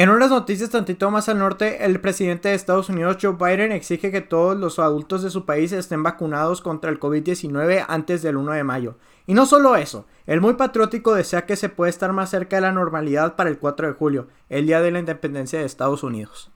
En unas noticias tantito más al norte, el presidente de Estados Unidos, Joe Biden, exige que todos los adultos de su país estén vacunados contra el COVID-19 antes del 1 de mayo. Y no solo eso, el muy patriótico desea que se pueda estar más cerca de la normalidad para el 4 de julio, el día de la independencia de Estados Unidos.